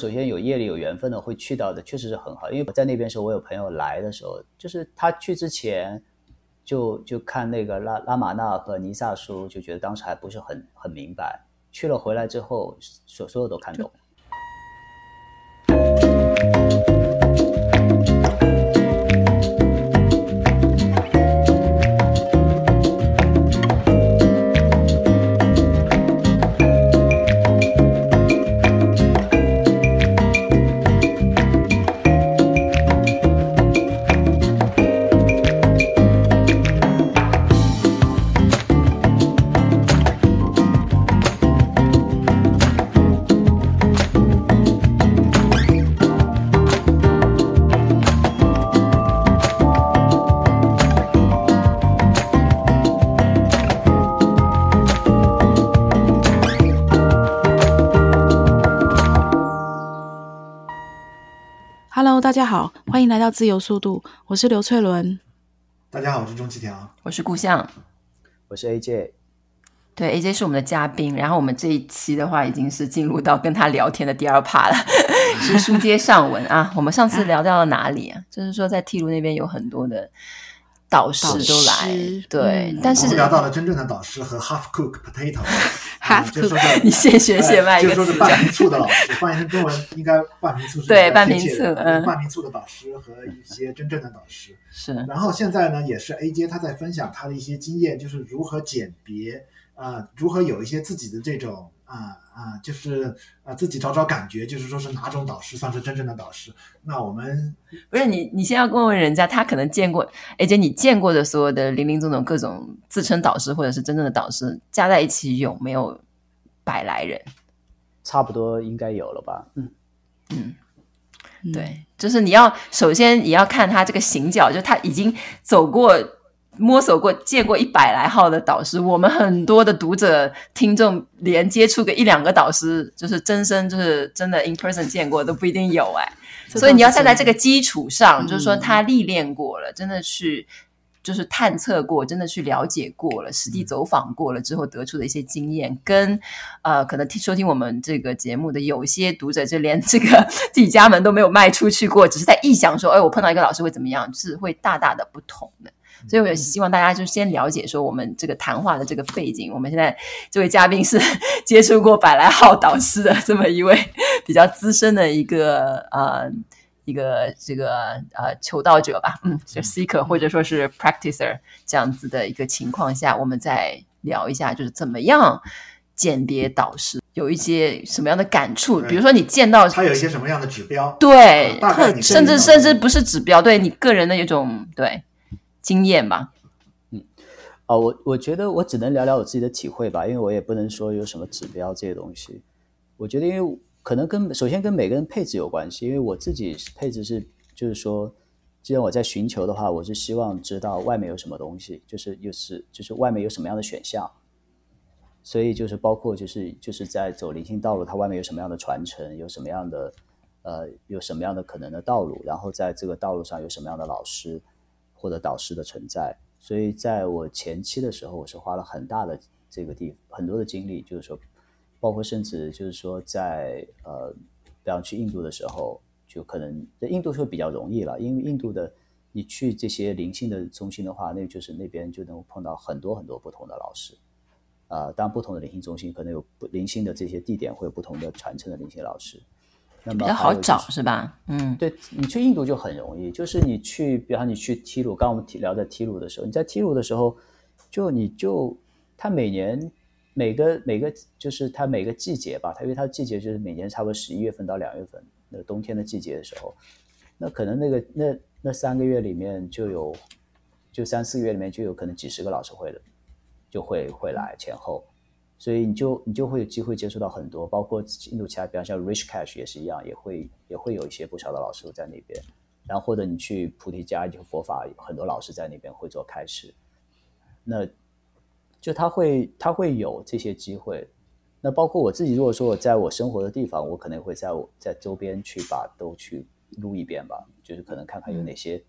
首先有业力有缘分的会去到的，确实是很好。因为我在那边时候，我有朋友来的时候，就是他去之前就就看那个拉拉玛那和尼萨书，就觉得当时还不是很很明白。去了回来之后，所所有都看懂。家好，欢迎来到自由速度，我是刘翠伦。大家好，我是钟启条，我是顾相，我是 AJ。对，AJ 是我们的嘉宾，然后我们这一期的话已经是进入到跟他聊天的第二 part 了，是书接上文啊。我们上次聊到了哪里啊？就是说在 T 路那边有很多的。导师都来，对，嗯、但是我们聊到了真正的导师和 half cook potato，half cook，你现学现卖一个词，就说是半瓶醋的老师，翻译成中文应该半瓶醋是对半瓶醋，嗯，半瓶醋的导师和一些真正的导师是。然后现在呢，也是 AJ 他在分享他的一些经验，就是如何鉴别啊、呃，如何有一些自己的这种。啊啊，就是啊，自己找找感觉，就是说是哪种导师算是真正的导师？那我们不是你，你先要问问人家，他可能见过，而且你见过的所有的林林总总各种自称导师或者是真正的导师加在一起有没有百来人？差不多应该有了吧？嗯嗯，对，就是你要首先你要看他这个行脚，就他已经走过。摸索过、见过一百来号的导师，我们很多的读者、听众连接触个一两个导师，就是真身，就是真的 in person 见过都不一定有哎、欸。所以你要站在这个基础上，就是说他历练过了，真的去就是探测过，真的去了解过了，实地走访过了之后得出的一些经验，跟呃，可能听收听我们这个节目的有些读者，就连这个自己家门都没有迈出去过，只是在臆想说，哎，我碰到一个老师会怎么样，是会大大的不同的。所以，我也希望大家就先了解说我们这个谈话的这个背景。我们现在这位嘉宾是 接触过百来号导师的这么一位 比较资深的一个呃一个这个呃求道者吧，嗯，就 seeker 或者说是 practicer 这样子的一个情况下，我们再聊一下，就是怎么样鉴别导师，有一些什么样的感触？比如说你见到他有一些什么样的指标？对，呃、甚至甚至不是指标，对你个人的一种对。经验吧，嗯，啊，我我觉得我只能聊聊我自己的体会吧，因为我也不能说有什么指标这些东西。我觉得，因为可能跟首先跟每个人配置有关系，因为我自己配置是，就是说，既然我在寻求的话，我是希望知道外面有什么东西，就是又是就是外面有什么样的选项，所以就是包括就是就是在走灵性道路，它外面有什么样的传承，有什么样的呃有什么样的可能的道路，然后在这个道路上有什么样的老师。或者导师的存在，所以在我前期的时候，我是花了很大的这个地很多的精力，就是说，包括甚至就是说在呃，比方去印度的时候，就可能在印度就会比较容易了，因为印度的你去这些灵性的中心的话，那就是那边就能碰到很多很多不同的老师，啊、呃，当然不同的灵性中心可能有不灵性的这些地点会有不同的传承的灵性老师。那么比较好找是吧？嗯，对，你去印度就很容易，就是你去，比方你去提鲁，刚刚我们提聊在提鲁的时候，你在提鲁的时候，就你就他每年每个每个就是他每个季节吧，他因为他的季节就是每年差不多十一月份到两月份，那个冬天的季节的时候，那可能那个那那三个月里面就有，就三四个月里面就有可能几十个老师会的，就会会来前后。所以你就你就会有机会接触到很多，包括印度其他，比方像 Rich Cash 也是一样，也会也会有一些不少的老师在那边。然后或者你去菩提迦，就佛法很多老师在那边会做开示。那就他会他会有这些机会。那包括我自己，如果说我在我生活的地方，我可能会在我在周边去把都去录一遍吧，就是可能看看有哪些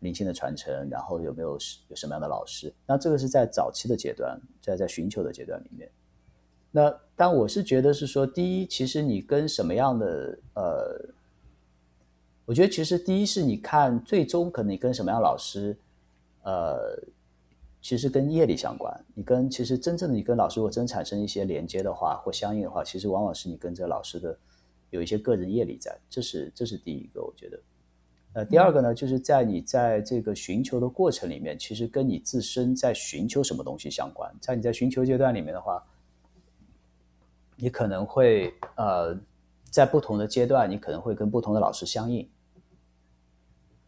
灵性的传承，然后有没有有什么样的老师。那这个是在早期的阶段，在在寻求的阶段里面。那但我是觉得是说，第一，其实你跟什么样的呃，我觉得其实第一是你看最终可能你跟什么样老师，呃，其实跟业力相关。你跟其实真正的你跟老师如果真产生一些连接的话或相应的话，其实往往是你跟这个老师的有一些个人业力在，这是这是第一个，我觉得。呃，第二个呢，就是在你在这个寻求的过程里面，其实跟你自身在寻求什么东西相关。在你在寻求阶段里面的话，你可能会呃，在不同的阶段，你可能会跟不同的老师相应。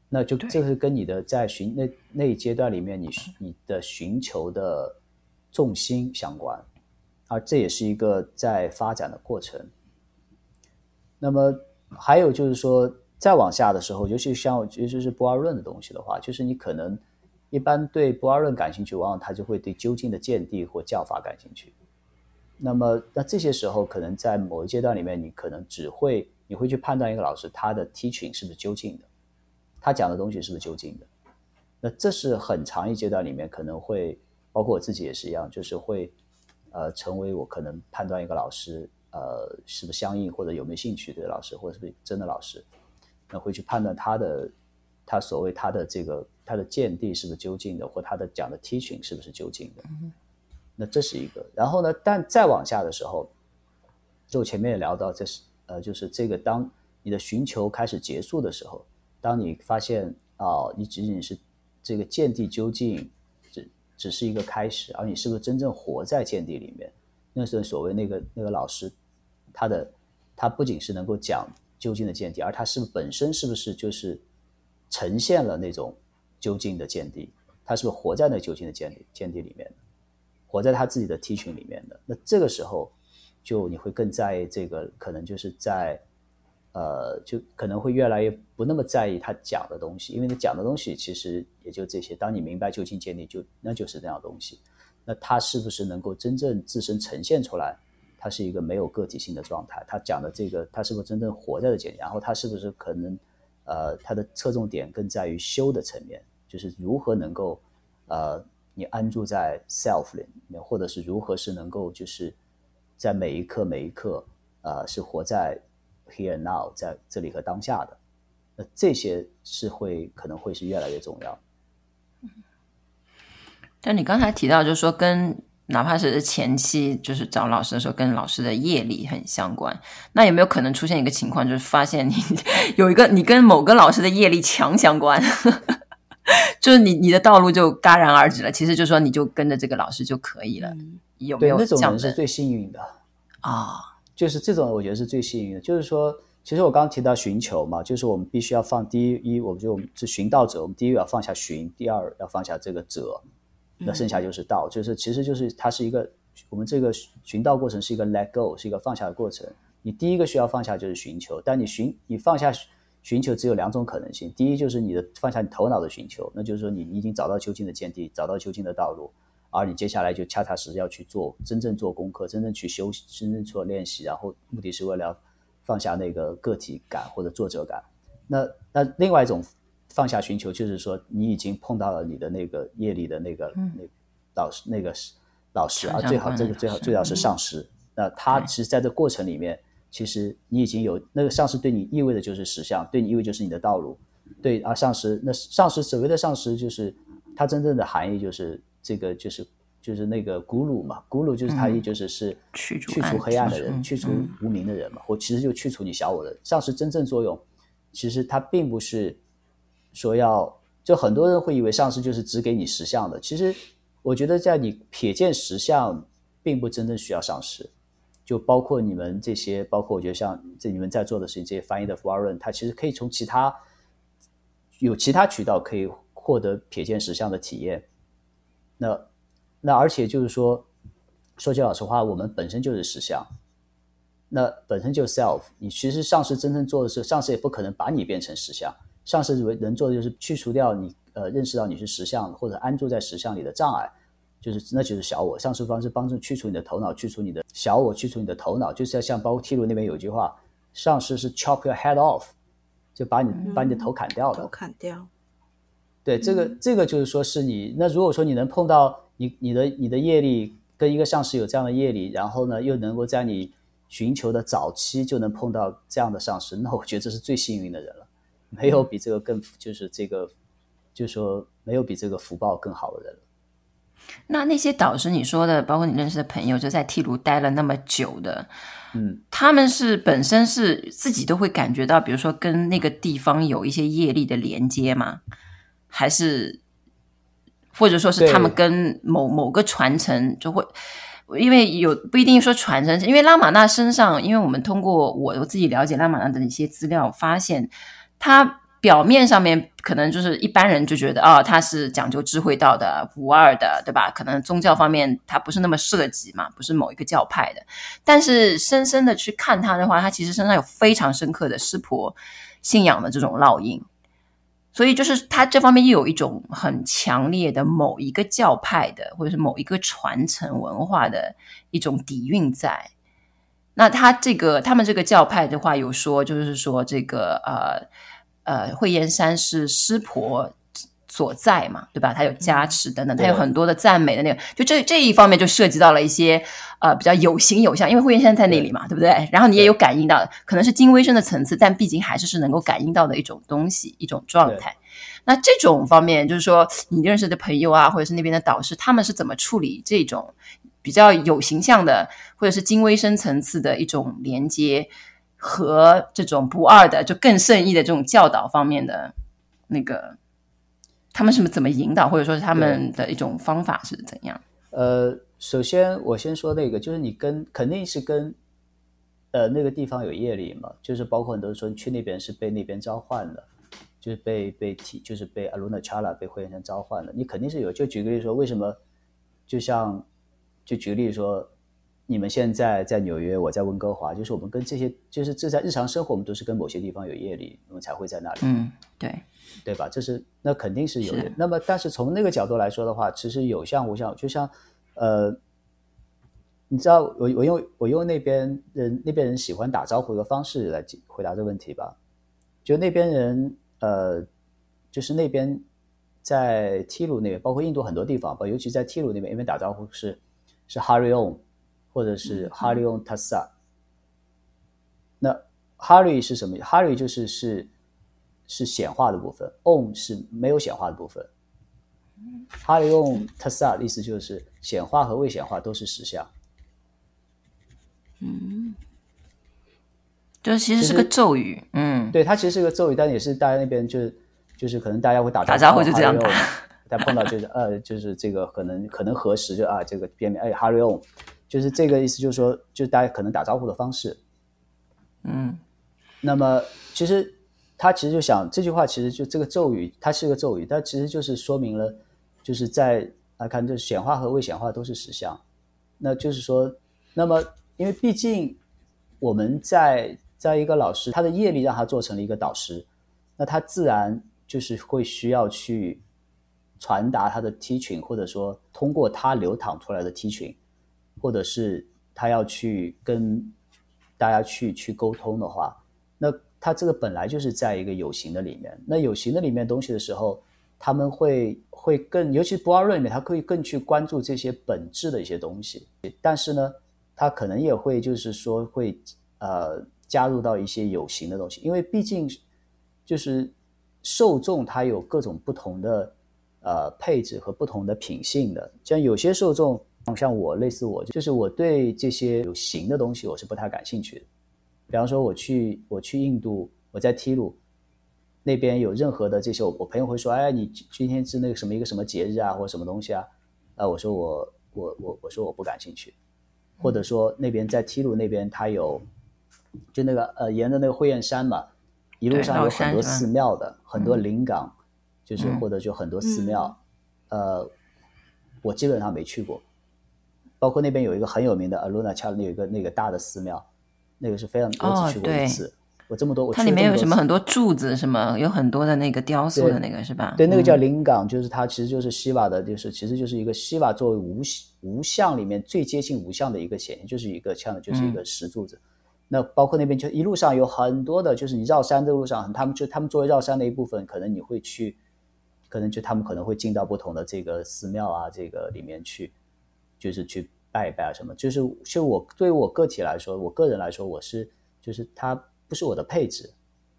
那就这是跟你的在寻那那一阶段里面你，你你的寻求的重心相关，而这也是一个在发展的过程。那么还有就是说。再往下的时候，尤其像尤其是不二论的东西的话，就是你可能一般对不二论感兴趣，往往他就会对究竟的见地或教法感兴趣。那么，那这些时候可能在某一阶段里面，你可能只会你会去判断一个老师他的 teaching 是不是究竟的，他讲的东西是不是究竟的。那这是很长一阶段里面可能会，包括我自己也是一样，就是会呃成为我可能判断一个老师呃是不是相应或者有没有兴趣的老师，或者是不是真的老师。那会去判断他的，他所谓他的这个他的见地是不是究竟的，或他的讲的 teaching 是不是究竟的？那这是一个。然后呢，但再往下的时候，就前面也聊到，这是呃，就是这个当你的寻求开始结束的时候，当你发现啊、你仅仅是这个见地究竟只只是一个开始，而你是不是真正活在见地里面？那是所谓那个那个老师，他的他不仅是能够讲。究竟的见地，而他是不是本身是不是就是呈现了那种究竟的见地？他是不是活在那究竟的见地见地里面，活在他自己的 T 群里面的？那这个时候，就你会更在意这个，可能就是在呃，就可能会越来越不那么在意他讲的东西，因为他讲的东西其实也就这些。当你明白究竟见地，就那就是那样东西。那他是不是能够真正自身呈现出来？他是一个没有个体性的状态，他讲的这个，他是不是真正活在了见地？然后他是不是可能，呃，他的侧重点更在于修的层面，就是如何能够，呃，你安住在 self 里面，或者是如何是能够就是在每一刻每一刻，呃，是活在 here now，在这里和当下的，那这些是会可能会是越来越重要。但你刚才提到，就是说跟。哪怕是前期就是找老师的时候，跟老师的业力很相关，那有没有可能出现一个情况，就是发现你 有一个你跟某个老师的业力强相关，就是你你的道路就戛然而止了。其实就是说你就跟着这个老师就可以了。嗯、有没有那种人是最幸运的啊、哦？就是这种，我觉得是最幸运的。就是说，其实我刚刚提到寻求嘛，就是我们必须要放第一，一我们就我们是寻道者，我们第一要放下寻，第二要放下这个者。那剩下就是道，就是其实就是它是一个我们这个寻道过程是一个 let go，是一个放下的过程。你第一个需要放下就是寻求，但你寻你放下寻求只有两种可能性：第一就是你的放下你头脑的寻求，那就是说你已经找到究竟的见地，找到究竟的道路，而你接下来就恰恰实实要去做真正做功课，真正去修，真正做练习，然后目的是为了放下那个个体感或者作者感。那那另外一种。放下寻求，就是说你已经碰到了你的那个业力的那个、嗯、那老师那个老师啊，最好这个最好最好是上师。嗯、那他其实在这过程里面，其实你已经有那个上师对你意味的就是实相，对你意味就是你的道路。对啊，上师那上师所谓的上师就是它真正的含义就是这个就是就是那个古鲁嘛，古鲁就是它意就是是去除黑暗的人，嗯、去除无名的人嘛，或其实就去除你小我的上师真正作用，其实它并不是。说要，就很多人会以为上师就是只给你实相的，其实我觉得在你瞥见实相，并不真正需要上师。就包括你们这些，包括我觉得像这你们在做的事情，这些翻译的 foreign，它其实可以从其他有其他渠道可以获得瞥见实相的体验。那那而且就是说，说句老实话，我们本身就是实相，那本身就 self。你其实上司真正做的是，上司也不可能把你变成实相。上师为能做的就是去除掉你呃认识到你是实相或者安住在实相里的障碍，就是那就是小我。上师方式帮助去除你的头脑，去除你的小我，去除你的头脑，就是要像包括提鲁那边有一句话，上师是 chop your head off，就把你、嗯、把你的头砍掉的。头砍掉。对，这个这个就是说是你那如果说你能碰到你你的你的业力跟一个上师有这样的业力，然后呢，又能够在你寻求的早期就能碰到这样的上师，那我觉得这是最幸运的人了，没有比这个更就是这个，就是说没有比这个福报更好的人了。那那些导师你说的，包括你认识的朋友，就在剃炉待了那么久的，嗯，他们是本身是自己都会感觉到，比如说跟那个地方有一些业力的连接吗？还是？或者说是他们跟某某个传承就会，因为有不一定说传承，因为拉玛那身上，因为我们通过我我自己了解拉玛那的一些资料，发现他表面上面可能就是一般人就觉得哦，他是讲究智慧道的无二的，对吧？可能宗教方面他不是那么涉及嘛，不是某一个教派的。但是深深的去看他的话，他其实身上有非常深刻的湿婆信仰的这种烙印。所以就是他这方面又有一种很强烈的某一个教派的，或者是某一个传承文化的一种底蕴在。那他这个他们这个教派的话，有说就是说这个呃呃慧燕山是湿婆所在嘛，对吧？他有加持等等，他有很多的赞美的那个，就这这一方面就涉及到了一些呃比较有形有象，因为慧燕山在那里嘛，对，对不对？然后你也有感应到，可能是精微深的层次，但毕竟还是是能够感应到的一种东西，一种状态。那这种方面，就是说你认识的朋友啊，或者是那边的导师，他们是怎么处理这种比较有形象的，或者是精微深层次的一种连接和这种不二的，就更胜义的这种教导方面的那个？他们是怎么引导，或者说是他们的一种方法是怎样？呃，首先我先说那个，就是你跟肯定是跟呃那个地方有业力嘛，就是包括很多人说你去那边是被那边召唤的，就是被被提，就是被阿鲁纳查拉被慧阎山召唤的，你肯定是有。就举个例子说，为什么？就像就举个例子说，你们现在在纽约，我在温哥华，就是我们跟这些，就是这在日常生活，我们都是跟某些地方有业力，我们才会在那里。嗯，对。对吧？这是那肯定是有的。那么，但是从那个角度来说的话，其实有像无像，就像呃，你知道，我我用我用那边人那边人喜欢打招呼的方式来回答这个问题吧。就那边人呃，就是那边在梯鲁那边，包括印度很多地方吧，尤其在梯鲁那边，因为打招呼是是 Hurry Om 或者是 Harion Tassat。那 Hari 是什么？Hari 就是是。是显化的部分，Om 是没有显化的部分。Harion Tassat 的意思就是显化和未显化都是实相。嗯，就其实是个咒语。嗯，对，它其实是个咒语，但也是大家那边就是就是可能大家会打打招呼就这样打，但碰到就是呃就是这个可能可能核实就啊这个边面哎 Hari Om 就是这个意思，就是说就大家可能打招呼的方式。嗯，那么其实。他其实就想这句话，其实就这个咒语，它是个咒语，但其实就是说明了，就是在来看，就是显化和未显化都是实相。那就是说，那么因为毕竟我们在在一个老师，他的业力让他做成了一个导师，那他自然就是会需要去传达他的 teaching，或者说通过他流淌出来的 teaching，或者是他要去跟大家去去沟通的话，那。他这个本来就是在一个有形的里面，那有形的里面东西的时候，他们会会更，尤其是不二论里面，他可以更去关注这些本质的一些东西。但是呢，他可能也会就是说会呃加入到一些有形的东西，因为毕竟就是受众他有各种不同的呃配置和不同的品性的，像有些受众像我类似我，就是我对这些有形的东西我是不太感兴趣的。比方说，我去我去印度，我在梯鲁那边有任何的这些，我我朋友会说，哎，你今天是那个什么一个什么节日啊，或者什么东西啊？啊，我说我我我我说我不感兴趣，或者说那边在梯鲁那边，它有就那个呃沿着那个慧阎山嘛，一路上有很多寺庙的，很多灵港，就是或者就很多寺庙，嗯、呃，我基本上没去过，包括那边有一个很有名的阿鲁纳恰那有一个那个大的寺庙。那个是非常，我只去过一次。哦、我这么多，它里面有什么很多柱子，什么有很多的那个雕塑的那个是吧？对，那个叫灵港，就是它其实就是西瓦的，就是其实就是一个西瓦作为无无相里面最接近无相的一个显现，就是一个像就是一个石柱子。嗯、那包括那边就一路上有很多的，就是你绕山的路上，他们就他们作为绕山的一部分，可能你会去，可能就他们可能会进到不同的这个寺庙啊，这个里面去，就是去拜一拜啊什么，就是就我对于我个体来说，我个人来说，我是就是它不是我的配置，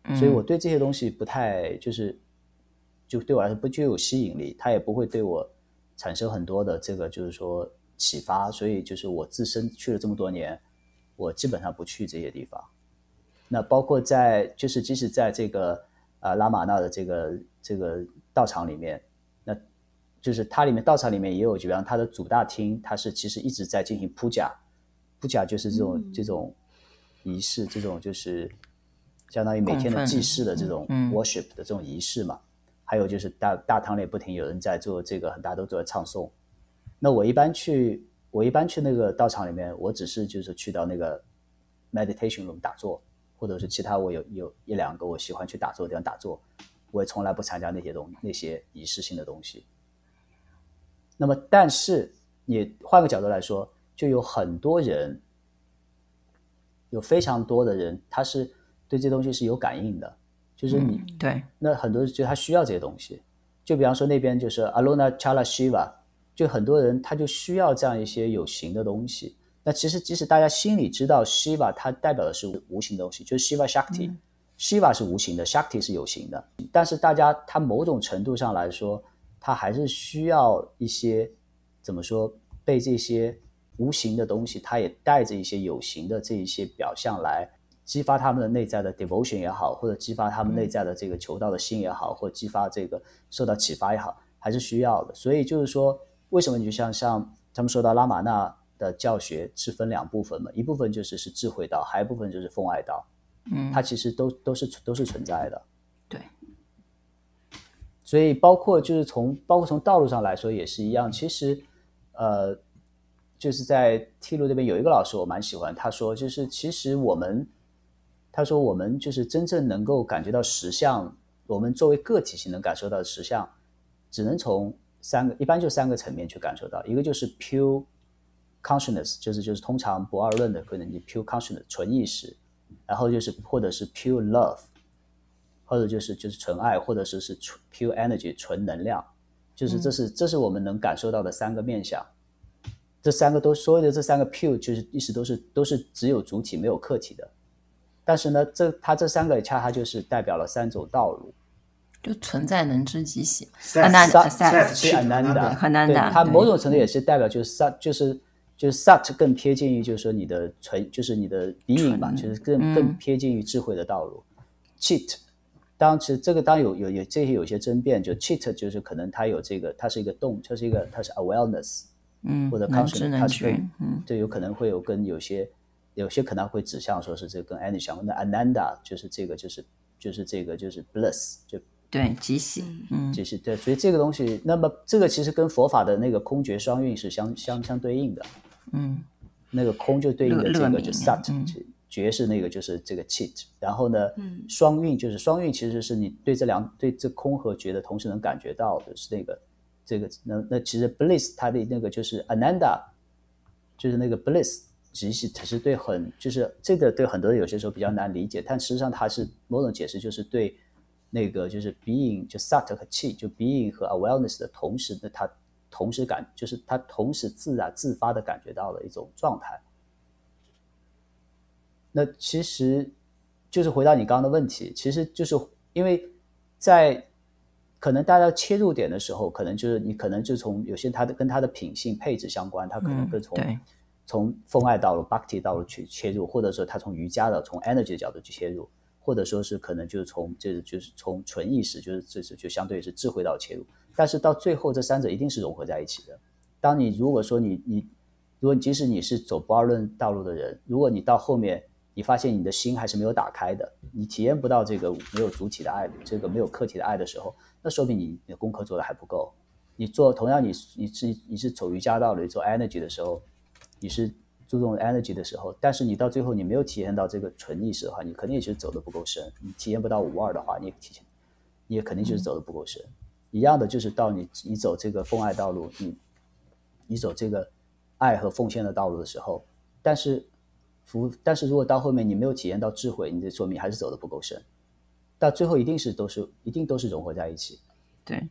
嗯、所以我对这些东西不太就是就对我来说不具有吸引力，它也不会对我产生很多的这个就是说启发，所以就是我自身去了这么多年，我基本上不去这些地方。那包括在就是即使在这个啊、呃、拉玛那的这个这个道场里面。就是它里面道场里面也有，就比方它的主大厅，它是其实一直在进行铺甲，铺甲就是这种、嗯、这种仪式，这种就是相当于每天的祭祀的这种 worship 的这种仪式嘛。还有就是大大堂里不停有人在做这个，很大家都在唱诵。那我一般去，我一般去那个道场里面，我只是就是去到那个 meditation room 打坐，或者是其他我有有一两个我喜欢去打坐的地方打坐，我也从来不参加那些东那些仪式性的东西。那么，但是你换个角度来说，就有很多人，有非常多的人，他是对这东西是有感应的，就是你、嗯、对，那很多人就他需要这些东西，就比方说那边就是 Arunachala Shiva，就很多人他就需要这样一些有形的东西。那其实即使大家心里知道 Shiva 它代表的是无形的东西，就是 Shiva Shakti，Shiva、嗯、是无形的，Shakti 是有形的，但是大家他某种程度上来说。他还是需要一些怎么说，被这些无形的东西，他也带着一些有形的这一些表象来激发他们的内在的 devotion 也好，或者激发他们内在的这个求道的心也好，或者激发这个受到启发也好，还是需要的。所以就是说，为什么你就像像他们说到拉玛那的教学是分两部分嘛？一部分就是是智慧道，还有一部分就是奉爱道。嗯，它其实都都是都是存在的。所以，包括就是从包括从道路上来说也是一样。其实，呃，就是在剃路这边有一个老师我蛮喜欢，他说就是其实我们，他说我们就是真正能够感觉到实相，我们作为个体性能感受到的实相，只能从三个一般就三个层面去感受到。一个就是 pure consciousness，就是就是通常不二论的可能你 pure consciousness 纯意识，然后就是或者是 pure love。或者就是就是纯爱，或者是是纯 pure energy 纯能量，就是这是、嗯、这是我们能感受到的三个面向。这三个都所有的这三个 pure 就是意思都是都是只有主体没有客体的。但是呢，这它这三个恰恰就是代表了三种道路，就存在能知即喜。很难的，很难的，很难的。它某种程度也是代表就是 sat 就是就是 sat 更贴近于就是说你的纯就是你的 being 嘛，就是更、嗯、更贴近于智慧的道路。cheat 当其实这个当有有有这些有些争辩，就 cheat 就是可能它有这个，它是一个动，它是一个它是 awareness，嗯，或者 consciousness，它是嗯，就有可能会有跟有些有些可能会指向说是这个跟 energy 相关的 ananda 就是这个就是就是这个就是 bliss 就对即喜，嗯，即喜对，所以这个东西，那么这个其实跟佛法的那个空觉双运是相相相对应的，嗯，那个空就对应的这个就 sat。觉是那个就是这个 cheat，然后呢，嗯、双运就是双运，其实是你对这两对这空和觉的同时能感觉到的是那个这个那那其实 bliss 它的那个就是 ananda，就是那个 bliss，其实它是对很就是这个对很多人有些时候比较难理解，但实际上它是某种解释，就是对那个就是 being 就 sat 和 cheat 就 being 和 awareness 的同时的它同时感就是它同时自然自发的感觉到了一种状态。那其实就是回到你刚刚的问题，其实就是因为在可能大家切入点的时候，可能就是你可能就从有些他的跟他的品性配置相关，他可能更从、嗯、从奉爱道路、Bhakti 道路去切入，或者说他从瑜伽的从 energy 的角度去切入，或者说是可能就是从就是就是从纯意识，就是这是就相对于是智慧道切入，但是到最后这三者一定是融合在一起的。当你如果说你你如果即使你是走不二论道路的人，如果你到后面。你发现你的心还是没有打开的，你体验不到这个没有主体的爱，这个没有客体的爱的时候，那说明你你的功课做的还不够。你做同样你你是你是走瑜伽道理做 energy 的时候，你是注重 energy 的时候，但是你到最后你没有体验到这个纯意识的话，你肯定也是走的不够深。你体验不到无二的话，你也体验，你也肯定就是走的不够深。嗯、一样的就是到你你走这个奉爱道路，你你走这个爱和奉献的道路的时候，但是。服，但是如果到后面你没有体验到智慧，你就说明还是走的不够深。到最后一定是都是一定都是融合在一起。对，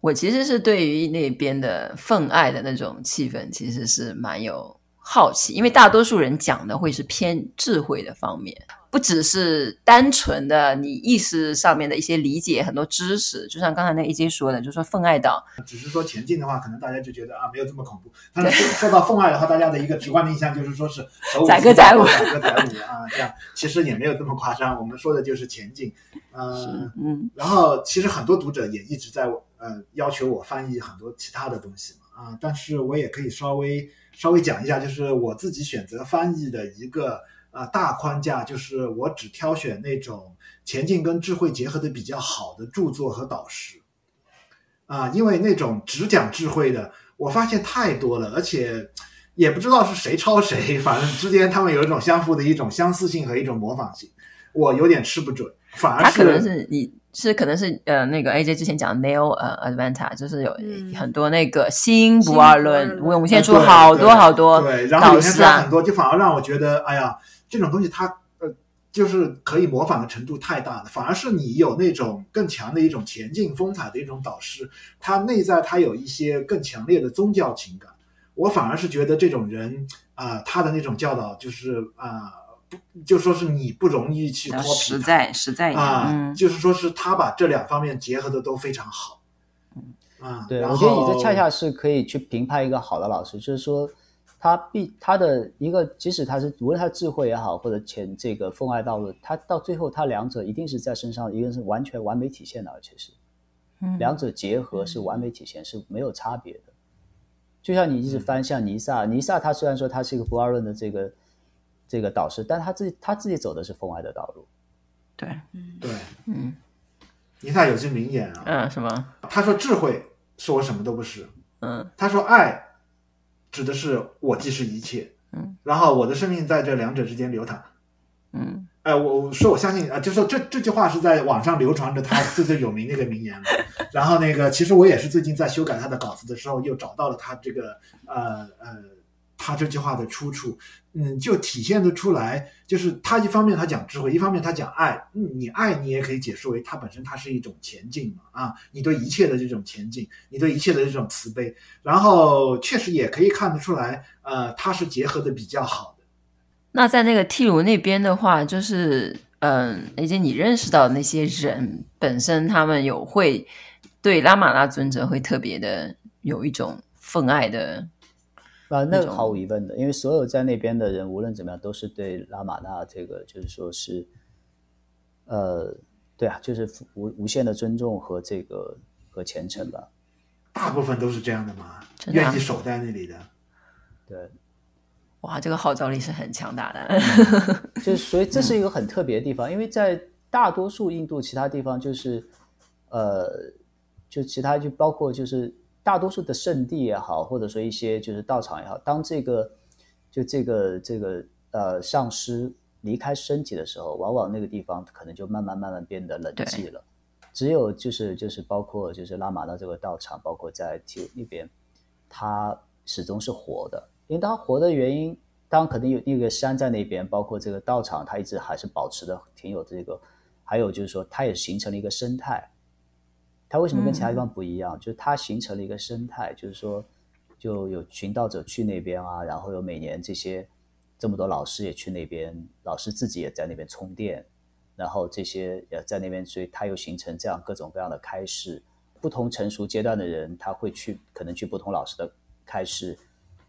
我其实是对于那边的奉爱的那种气氛，其实是蛮有好奇，因为大多数人讲的会是偏智慧的方面。不只是单纯的你意识上面的一些理解，很多知识，就像刚才那 AJ 说的，就是说奉爱岛，只是说前进的话，可能大家就觉得啊，没有这么恐怖。但是说到奉爱的话，大家的一个直观的印象就是说是载歌载舞，载歌载舞啊，这样其实也没有这么夸张。我们说的就是前进，呃，嗯，然后其实很多读者也一直在呃要求我翻译很多其他的东西嘛，啊，但是我也可以稍微稍微讲一下，就是我自己选择翻译的一个。呃，大框架就是我只挑选那种前进跟智慧结合的比较好的著作和导师，啊，因为那种只讲智慧的，我发现太多了，而且也不知道是谁抄谁，反正之间他们有一种相互的一种相似性和一种模仿性，我有点吃不准。反而是他可能是你是可能是呃那个 AJ 之前讲的 Neil 呃 advanta，就是有很多那个新不二论，我们现在出好多好多对，对，然后有些说很多，就反而让我觉得哎呀。这种东西它呃，就是可以模仿的程度太大了，反而是你有那种更强的一种前进风采的一种导师，他内在他有一些更强烈的宗教情感，我反而是觉得这种人啊、呃，他的那种教导就是啊，呃、就说是你不容易去脱皮，实在实在啊、呃，就是说是他把这两方面结合的都非常好，啊，对，我觉得你这恰恰是可以去评判一个好的老师，就是说。他必他的一个，即使他是无论他智慧也好，或者前这个奉爱道路，他到最后他两者一定是在身上，一个是完全完美体现的，而且是，嗯，两者结合是完美体现，是没有差别的。就像你一直翻像尼萨，尼萨他虽然说他是一个不二论的这个这个导师，但他自己他自己走的是风爱的道路。对，嗯，对，嗯，尼萨有句名言啊，嗯，什么？他说智慧是我什么都不是，嗯，他说爱。指的是我即是一切，嗯，然后我的生命在这两者之间流淌，嗯，哎，我我说我相信啊，就说这这句话是在网上流传着他最最有名的一个名言嘛，然后那个其实我也是最近在修改他的稿子的时候，又找到了他这个呃呃。他这句话的出处，嗯，就体现得出来，就是他一方面他讲智慧，一方面他讲爱。嗯，你爱你也可以解释为他本身它是一种前进嘛，啊，你对一切的这种前进，你对一切的这种慈悲，然后确实也可以看得出来，呃，他是结合的比较好的。那在那个替鲁那边的话，就是嗯，而且你认识到的那些人本身，他们有会对拉玛拉尊者会特别的有一种奉爱的。啊，那个毫无疑问的，因为所有在那边的人，无论怎么样，都是对拉玛那这个，就是说是，呃，对啊，就是无无限的尊重和这个和虔诚吧。大部分都是这样的嘛？愿意守在那里的。对，哇，这个号召力是很强大的。嗯、就是所以这是一个很特别的地方，嗯、因为在大多数印度其他地方，就是呃，就其他就包括就是。大多数的圣地也好，或者说一些就是道场也好，当这个就这个这个呃上师离开身体的时候，往往那个地方可能就慢慢慢慢变得冷寂了。只有就是就是包括就是拉玛那这个道场，包括在提鲁那边，它始终是活的。因为它活的原因，当然肯定有那个山在那边，包括这个道场，它一直还是保持的挺有这个。还有就是说，它也形成了一个生态。它为什么跟其他地方不一样？嗯、就是它形成了一个生态，就是说，就有寻道者去那边啊，然后有每年这些这么多老师也去那边，老师自己也在那边充电，然后这些也在那边，所以它又形成这样各种各样的开示。不同成熟阶段的人，他会去可能去不同老师的开示，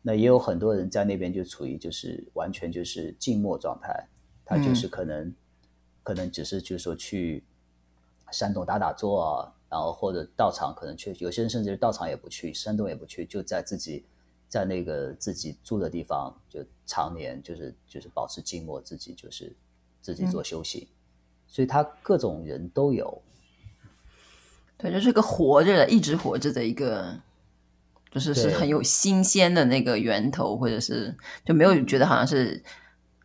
那也有很多人在那边就处于就是完全就是静默状态，他就是可能、嗯、可能只是就是说去山洞打打坐啊。然后或者道场可能去，有些人甚至道场也不去，山洞也不去，就在自己在那个自己住的地方，就常年就是就是保持静默，自己就是自己做修行，嗯、所以他各种人都有。对，就是个活着的，一直活着的一个，就是是很有新鲜的那个源头，或者是就没有觉得好像是。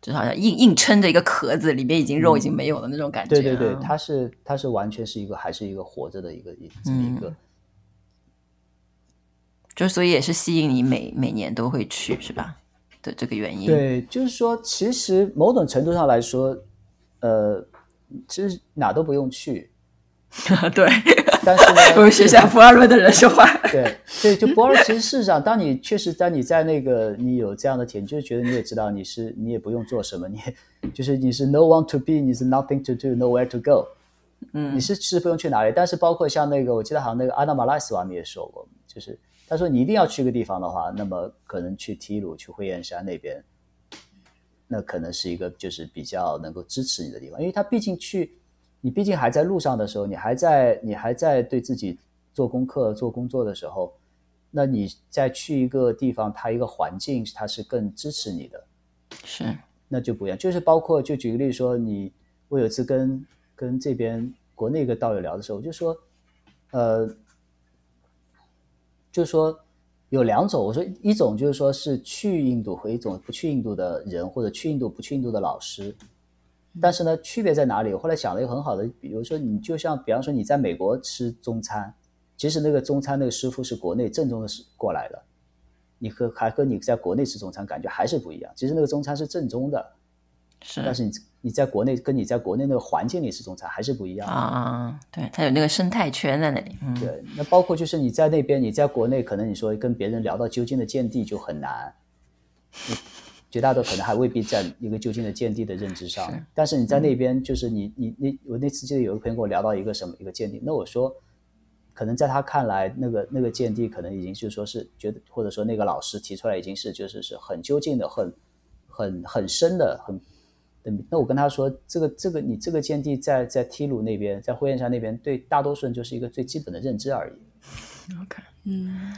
就好像硬硬撑着一个壳子，里面已经肉已经没有了那种感觉。对对对，它是它是完全是一个还是一个活着的一个一这么一个，就所以也是吸引你每每年都会去是吧？的这个原因。对，就是说，其实某种程度上来说，呃，其实哪都不用去，对，但是呢，我们学校博尔论的人说话。对对，就博尔，其实事实上，当你确实当你在那个你有这样的体验，就是觉得你也知道你是你也不用做什么，你也就是你是 no one to be，你是 nothing to do，nowhere to go。嗯，你是是不用去哪里，但是包括像那个，我记得好像那个阿纳马拉斯瓦米也说过，就是他说你一定要去个地方的话，那么可能去提鲁、去灰岩山那边，那可能是一个就是比较能够支持你的地方，因为他毕竟去，你毕竟还在路上的时候，你还在你还在对自己做功课、做工作的时候，那你再去一个地方，它一个环境它是更支持你的，是，那就不一样。就是包括就举个例说，你我有一次跟。跟这边国内一个道友聊的时候，我就说，呃，就说有两种，我说一种就是说是去印度和一种不去印度的人，或者去印度不去印度的老师，但是呢，区别在哪里？我后来想了一个很好的，比如说你就像，比方说你在美国吃中餐，其实那个中餐那个师傅是国内正宗的是过来的，你和还和你在国内吃中餐感觉还是不一样。其实那个中餐是正宗的，是，但是你。你在国内跟你在国内那个环境里吃中餐还是不一样啊，对，它有那个生态圈在那里。嗯，对，那包括就是你在那边，你在国内可能你说跟别人聊到究竟的见地就很难，绝大多数可能还未必在一个究竟的见地的认知上。是，但是你在那边，就是你你你，我那次记得有一个朋友跟我聊到一个什么一个见地，那我说，可能在他看来，那个那个见地可能已经就是说是觉得，或者说那个老师提出来已经是就是是很究竟的、很很很深的、很。那我跟他说，这个这个你这个见地在在梯鲁那边，在慧燕山那边，对大多数人就是一个最基本的认知而已。OK，嗯，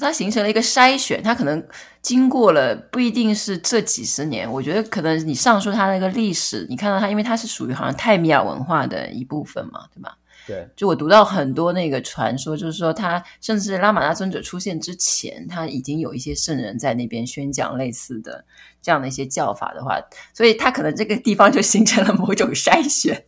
它形成了一个筛选，它可能经过了不一定是这几十年，我觉得可能你上述它那个历史，你看到它，因为它是属于好像泰米尔文化的一部分嘛，对吧？对，就我读到很多那个传说，就是说他甚至拉玛那尊者出现之前，他已经有一些圣人在那边宣讲类似的这样的一些教法的话，所以他可能这个地方就形成了某种筛选，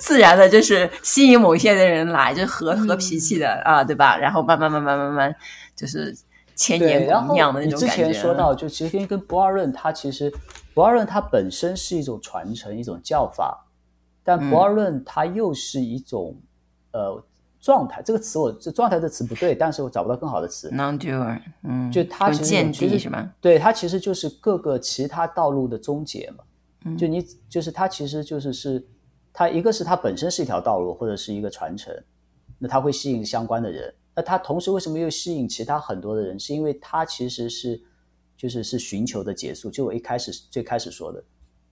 自然的就是吸引某一些的人来，就是和和脾气的、嗯、啊，对吧？然后慢慢慢慢慢慢就是千年古酿的那种感觉。你之前说到，就其实跟跟不二论，它其实不二论它本身是一种传承，一种叫法。但不二论它又是一种，嗯、呃，状态。这个词我这状态这词不对，但是我找不到更好的词。Non-doer，嗯，就它其实见地是吧？对，它其实就是各个其他道路的终结嘛。嗯、就你就是它其实就是是它一个是它本身是一条道路或者是一个传承，那它会吸引相关的人。那他同时为什么又吸引其他很多的人？是因为他其实是就是是寻求的结束。就我一开始最开始说的。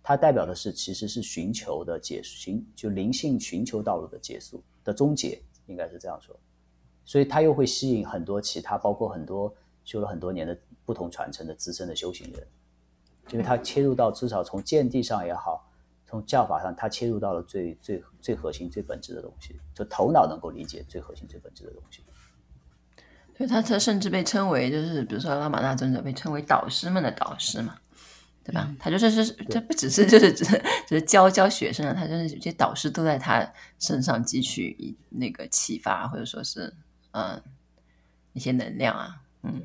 它代表的是，其实是寻求的结束，寻就灵性寻求道路的结束的终结，应该是这样说。所以他又会吸引很多其他，包括很多修了很多年的不同传承的资深的修行人，因为他切入到至少从见地上也好，从教法上，它切入到了最最最核心、最本质的东西，就头脑能够理解最核心、最本质的东西。所以他他甚至被称为，就是比如说拉玛那尊者被称为导师们的导师嘛。对吧？他就是是，他不只是就是只是只是教教学生啊，他就是有些导师都在他身上汲取那个启发，或者说是嗯一些能量啊，嗯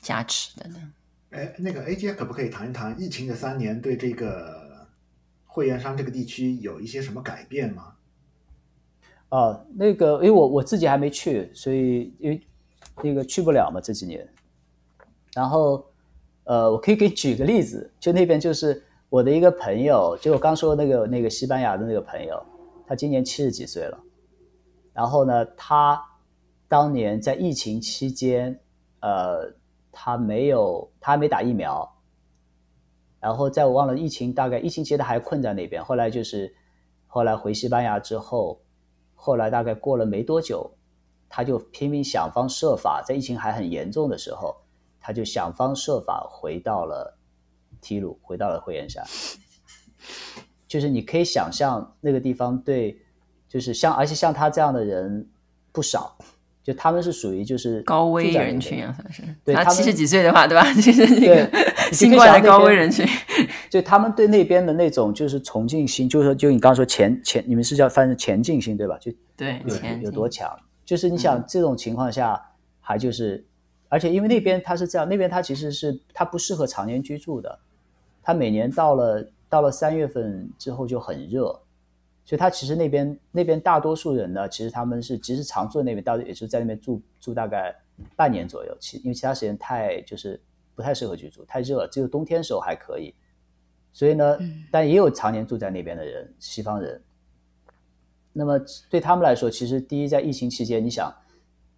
加持等等。哎，那个 AJ 可不可以谈一谈疫情的三年对这个会员商这个地区有一些什么改变吗？啊，那个因为我我自己还没去，所以因为那个去不了嘛这几年，然后。呃，我可以给举个例子，就那边就是我的一个朋友，就我刚说那个那个西班牙的那个朋友，他今年七十几岁了，然后呢，他当年在疫情期间，呃，他没有，他还没打疫苗，然后在我忘了疫情大概疫情期间他还困在那边，后来就是后来回西班牙之后，后来大概过了没多久，他就拼命想方设法，在疫情还很严重的时候。他就想方设法回到了提鲁，回到了慧燕山。就是你可以想象那个地方对，就是像而且像他这样的人不少，就他们是属于就是高危人群啊，算是。对他七十几岁的话，对吧？就是那个 新冠的高危人群。就他们对那边的那种就是崇敬心，就是说，就你刚刚说前前，你们是叫翻成前进心对吧？就对，有有多强？就是你想这种情况下，还就是。而且因为那边它是这样，那边它其实是它不适合常年居住的，它每年到了到了三月份之后就很热，所以他其实那边那边大多数人呢，其实他们是其实常住那边，到也是在那边住住大概半年左右，其因为其他时间太就是不太适合居住，太热了，只有冬天时候还可以。所以呢，但也有常年住在那边的人，西方人。那么对他们来说，其实第一，在疫情期间，你想，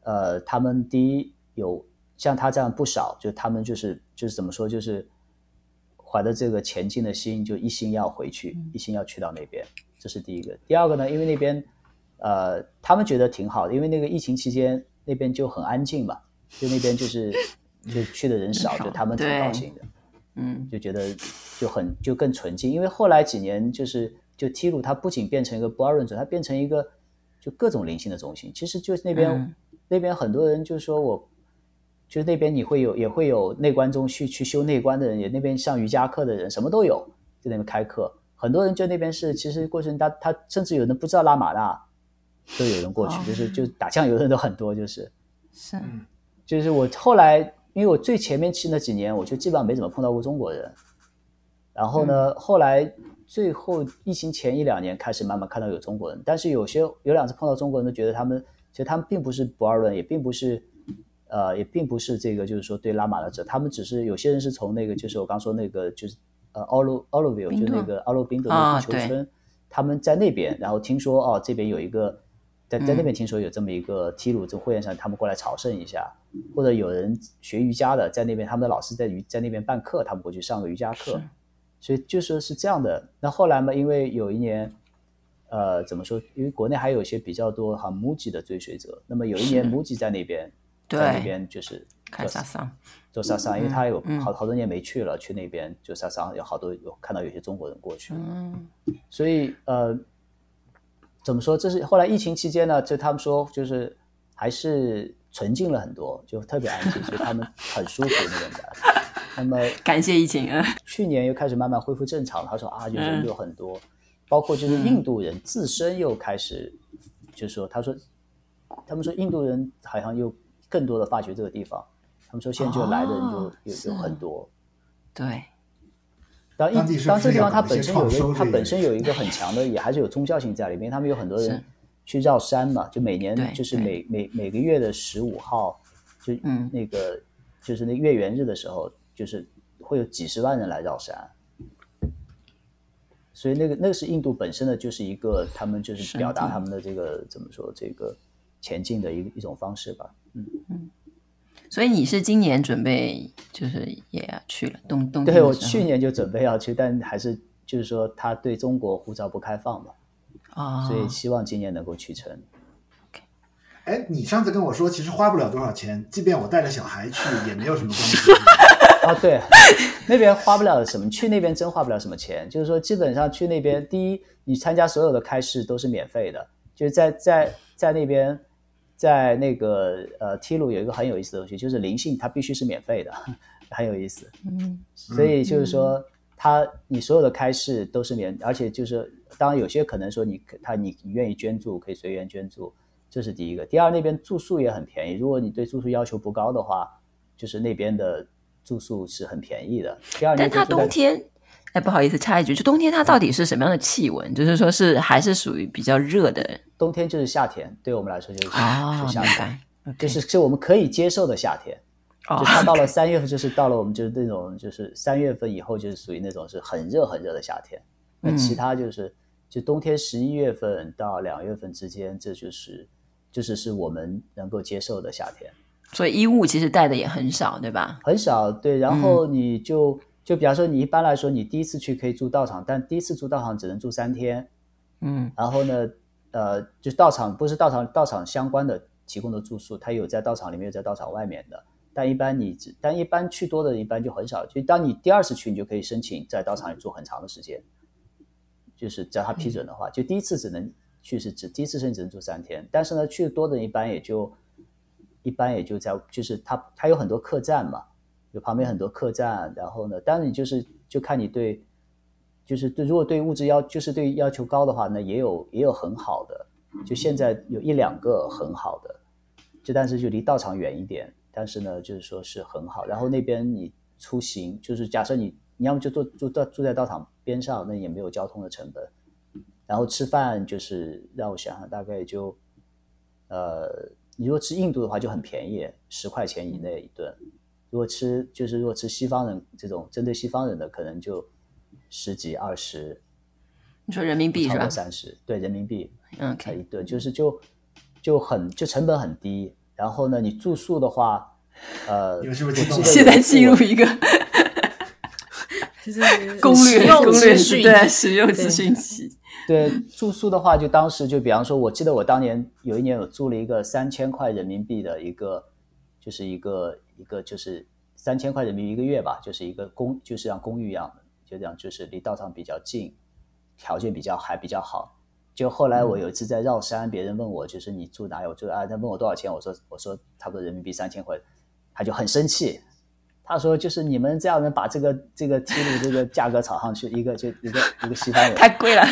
呃，他们第一有像他这样不少，就他们就是就是怎么说，就是怀着这个前进的心，就一心要回去，一心要去到那边，这是第一个。第二个呢，因为那边呃，他们觉得挺好的，因为那个疫情期间那边就很安静嘛，就那边就是就去的人少，就他们挺高兴的，嗯，就觉得就很就更纯净，因为后来几年就是。就提鲁，它不仅变成一个不二论者，它变成一个就各种灵性的中心。其实就是那边、嗯、那边很多人就说我，就是那边你会有也会有内观中去去修内观的人，也那边上瑜伽课的人，什么都有，在那边开课。很多人就那边是，其实过程他他甚至有人不知道拉玛纳，都有人过去，哦、就是就打酱油的人都很多，就是。是，就是我后来因为我最前面去那几年，我就基本上没怎么碰到过中国人，然后呢，嗯、后来。最后疫情前一两年开始慢慢看到有中国人，但是有些有两次碰到中国人，都觉得他们其实他们并不是不二论，也并不是呃，也并不是这个就是说对拉玛的者，他们只是有些人是从那个就是我刚说那个就是呃奥鲁奥鲁维尔就那个奥罗宾多的地球村，哦、他们在那边，然后听说哦这边有一个在在那边听说有这么一个提鲁这个会员上，他们过来朝圣一下，或者有人学瑜伽的在那边，他们的老师在瑜在那边办课，他们过去上个瑜伽课。所以就说是这样的。那后来嘛，因为有一年，呃，怎么说？因为国内还有一些比较多哈木吉的追随者。那么有一年木吉在那边，在那边就是开萨桑，做萨桑，因为他有好好多年没去了，去那边就萨桑，有好多有看到有些中国人过去。嗯。所以呃，怎么说？这是后来疫情期间呢，就他们说就是还是纯净了很多，就特别安静，所以他们很舒服那种感觉。那么 感谢疫情啊，去年又开始慢慢恢复正常。他说啊，就人有很多，包括就是印度人自身又开始，就是说，他说，他们说印度人好像又更多的发掘这个地方。他们说现在就来的人就有有很多。对，当印当这地方它本身有一个它本身有一个很强的，也还是有宗教性在里面。他们有很多人去绕山嘛，就每年就是每每每个月的十五号，就那个就是那月圆日的时候。就是会有几十万人来绕山，所以那个那个是印度本身的就是一个他们就是表达他们的这个怎么说这个前进的一一种方式吧。嗯嗯。所以你是今年准备就是也要去了东东？对，我去年就准备要去，但还是就是说他对中国护照不开放嘛，啊，所以希望今年能够去成。哎，你上次跟我说其实花不了多少钱，即便我带着小孩去也没有什么关系。哦，对，那边花不了什么，去那边真花不了什么钱。就是说，基本上去那边，第一，你参加所有的开市都是免费的。就是在在在那边，在那个呃，T 路有一个很有意思的东西，就是灵性它必须是免费的，很有意思。嗯，所以就是说，它你所有的开示都是免，而且就是当然有些可能说你他你你愿意捐助，可以随缘捐助，这是第一个。第二，那边住宿也很便宜，如果你对住宿要求不高的话，就是那边的。住宿是很便宜的。第二年，但它冬天，哎，不好意思，插一句，就冬天它到底是什么样的气温？嗯、就是说是还是属于比较热的？冬天就是夏天，对我们来说就是啊，是夏天，哦、就是是我们可以接受的夏天。哦、就它到了三月份，就是到了我们就是那种就是三月份以后，就是属于那种是很热很热的夏天。那、嗯、其他就是就冬天十一月份到两月份之间，这就是就是是我们能够接受的夏天。所以衣物其实带的也很少，对吧？很少，对。然后你就、嗯、就比方说，你一般来说，你第一次去可以住道场，但第一次住道场只能住三天。嗯。然后呢，呃，就道场不是道场，道场相关的提供的住宿，它有在道场里面，有在道场外面的。但一般你只，但一般去多的，一般就很少。就当你第二次去，你就可以申请在道场里住很长的时间。就是只要他批准的话，嗯、就第一次只能去是只第一次申请只能住三天，但是呢，去的多的一般也就。一般也就在，就是他他有很多客栈嘛，有旁边很多客栈，然后呢，当然你就是就看你对，就是对，如果对物质要就是对要求高的话，那也有也有很好的，就现在有一两个很好的，就但是就离道场远一点，但是呢，就是说是很好。然后那边你出行，就是假设你你要么就住住到住在道场边上，那也没有交通的成本，然后吃饭就是让我想想，大概就呃，你如果吃印度的话就很便宜，十块钱以内一顿。如果吃就是如果吃西方人这种针对西方人的，可能就十几二十。你说人民币是吧？三十，对人民币，嗯，可以，对，就是就就很就成本很低。然后呢，你住宿的话，呃，你们是不是现在记录一个攻略攻略是对使用资讯期？对住宿的话，就当时就比方说，我记得我当年有一年我租了一个三千块人民币的一个，就是一个一个就是三千块人民币一个月吧，就是一个公就是像公寓一样的，就这样，就是离道场比较近。条件比较还比较好，就后来我有一次在绕山，别人问我就是你住哪里，我就啊，他问我多少钱，我说我说差不多人民币三千块，他就很生气，他说就是你们这样能把这个这个提鲁这个价格炒上去，一个就一个一个西方人 太贵了，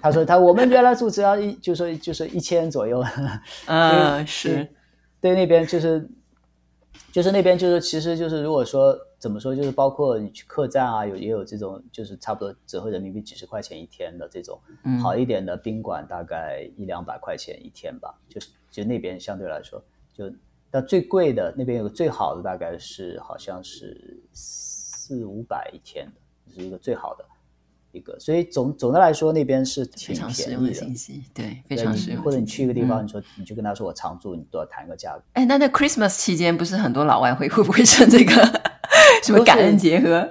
他说他我们原来住只要一就说就是一千左右，嗯是，对那边就是就是那边就是其实就是如果说。怎么说？就是包括你去客栈啊，有也有这种，就是差不多折合人民币几十块钱一天的这种，好一点的宾馆大概一两百块钱一天吧。就是就那边相对来说，就但最贵的那边有个最好的，大概是好像是四五百一天的，是一个最好的一个。所以总总的来说，那边是挺便宜的。信息对，非常实用。或者你去一个地方，你说你就跟他说我常住，你都要谈个价格。哎，那那 Christmas 期间不是很多老外会会不会趁这个？什么感恩节和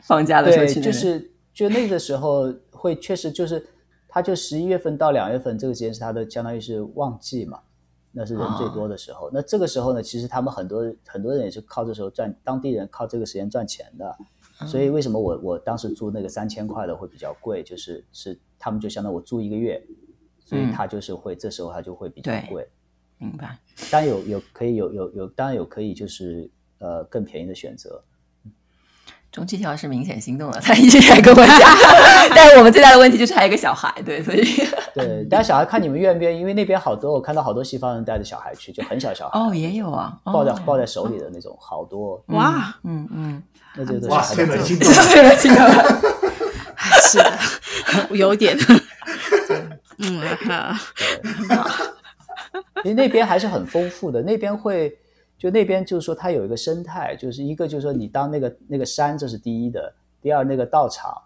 放假的时候去？就是就那个时候会确实就是，他就十一月份到两月份这个时间是他的相当于是旺季嘛，那是人最多的时候。哦、那这个时候呢，其实他们很多很多人也是靠这时候赚，当地人靠这个时间赚钱的。所以为什么我我当时租那个三千块的会比较贵？就是是他们就相当于我租一个月，所以他就是会、嗯、这时候他就会比较贵。明白。当然有有可以有有有，当然有可以就是。呃，更便宜的选择。中七条是明显心动了，他一直在跟我讲。但是我们最大的问题就是还有一个小孩，对，所以对，带小孩看你们愿不愿意，因为那边好多，我看到好多西方人带着小孩去，就很小小孩哦，也有啊，抱在抱在手里的那种，好多哇，嗯嗯，那这个哇，催人心动，催人心动，是的，有点，嗯哈，因为那边还是很丰富的，那边会。就那边就是说，它有一个生态，就是一个就是说，你当那个那个山，这是第一的，第二那个道场，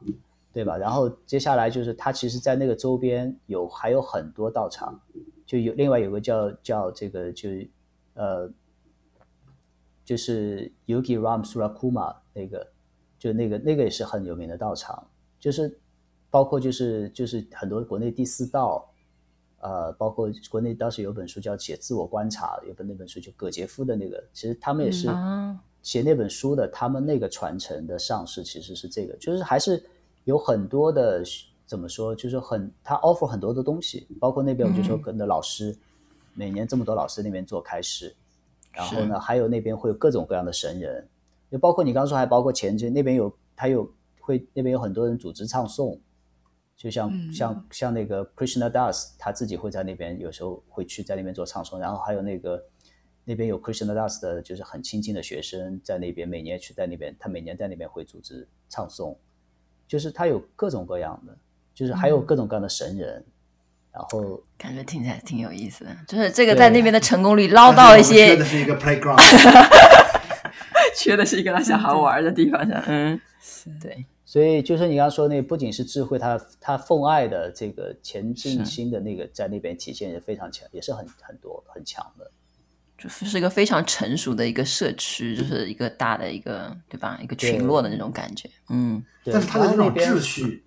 对吧？然后接下来就是它其实，在那个周边有还有很多道场，就有另外有个叫叫这个就呃，就是 Yogi Ram Surakuma 那个，就那个那个也是很有名的道场，就是包括就是就是很多国内第四道。呃，包括国内当时有本书叫《写自我观察》，有本那本书就葛杰夫的那个，其实他们也是写那本书的，他们那个传承的上市其实是这个，就是还是有很多的怎么说，就是很他 offer 很多的东西，包括那边我就说跟着老师，嗯、每年这么多老师那边做开示，然后呢，还有那边会有各种各样的神人，就包括你刚刚说还包括前期那边有他有会那边有很多人组织唱诵。就像、嗯、像像那个 Krishna Das，他自己会在那边，有时候会去在那边做唱诵，然后还有那个那边有 Krishna Das 的，就是很亲近的学生在那边，每年去在那边，他每年在那边会组织唱诵，就是他有各种各样的，就是还有各种各样的神人，嗯、然后感觉听起来挺有意思的，就是这个在那边的成功率捞到一些，缺的是一个 playground，缺的是一个让小孩玩的地方上，嗯，对。所以就是你刚刚说那不仅是智慧，他他奉爱的这个前进心的那个在那边体现也非常强，也是很很多很强的，就是一个非常成熟的一个社区，就是一个大的一个对吧？一个群落的那种感觉，嗯。但是它的这种秩序，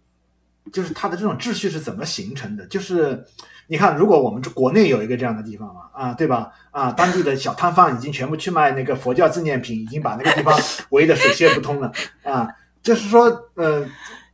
就是它的这种秩序是怎么形成的？就是你看，如果我们国内有一个这样的地方嘛，啊，对吧？啊，当地的小摊贩已经全部去卖那个佛教纪念品，已经把那个地方 围得水泄不通了啊。就是说，呃，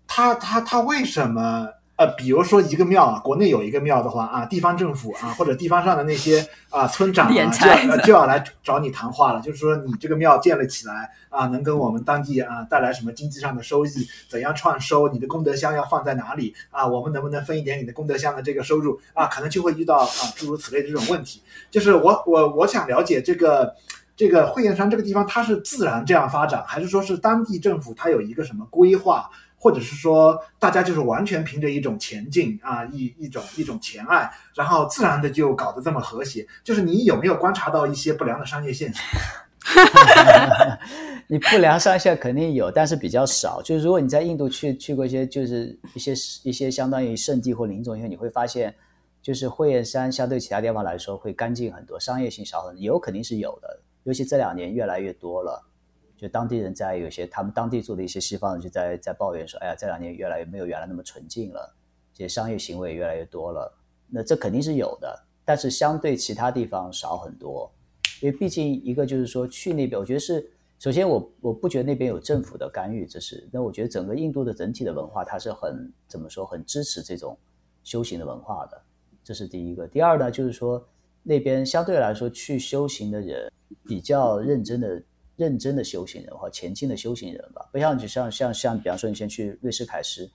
他他他为什么呃，比如说一个庙啊，国内有一个庙的话啊，地方政府啊，或者地方上的那些啊村长啊，就要就要来找你谈话了。就是说，你这个庙建了起来啊，能跟我们当地啊带来什么经济上的收益？怎样创收？你的功德箱要放在哪里啊？我们能不能分一点你的功德箱的这个收入啊？可能就会遇到啊诸如此类的这种问题。就是我我我想了解这个。这个慧燕山这个地方，它是自然这样发展，还是说是当地政府它有一个什么规划，或者是说大家就是完全凭着一种前进啊，一一种一种前爱，然后自然的就搞得这么和谐。就是你有没有观察到一些不良的商业现象？你不良商业肯定有，但是比较少。就是如果你在印度去去过一些，就是一些一些相当于圣地或林中，因为你会发现，就是慧燕山相对其他地方来说会干净很多，商业性少很多。有肯定是有的，尤其这两年越来越多了。就当地人在有些他们当地住的一些西方人就在在抱怨说：“哎呀，这两年越来越没有原来那么纯净了，这些商业行为越来越多了。”那这肯定是有的，但是相对其他地方少很多。因为毕竟一个就是说去那边，我觉得是首先我我不觉得那边有政府的干预，这是那我觉得整个印度的整体的文化它是很怎么说很支持这种修行的文化的，这是第一个。第二呢，就是说那边相对来说去修行的人比较认真的。认真的修行人或前进的修行人吧，不像就像像像，比方说你先去瑞士凯诗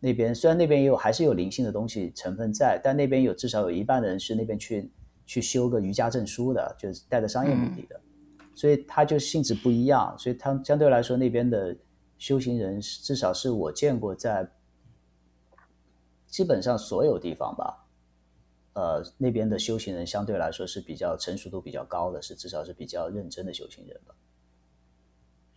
那边，虽然那边也有还是有灵性的东西成分在，但那边有至少有一半的人是那边去去修个瑜伽证书的，就是带着商业目的的，嗯、所以他就性质不一样，所以他相对来说那边的修行人至少是我见过在基本上所有地方吧。呃，那边的修行人相对来说是比较成熟度比较高的，是至少是比较认真的修行人吧。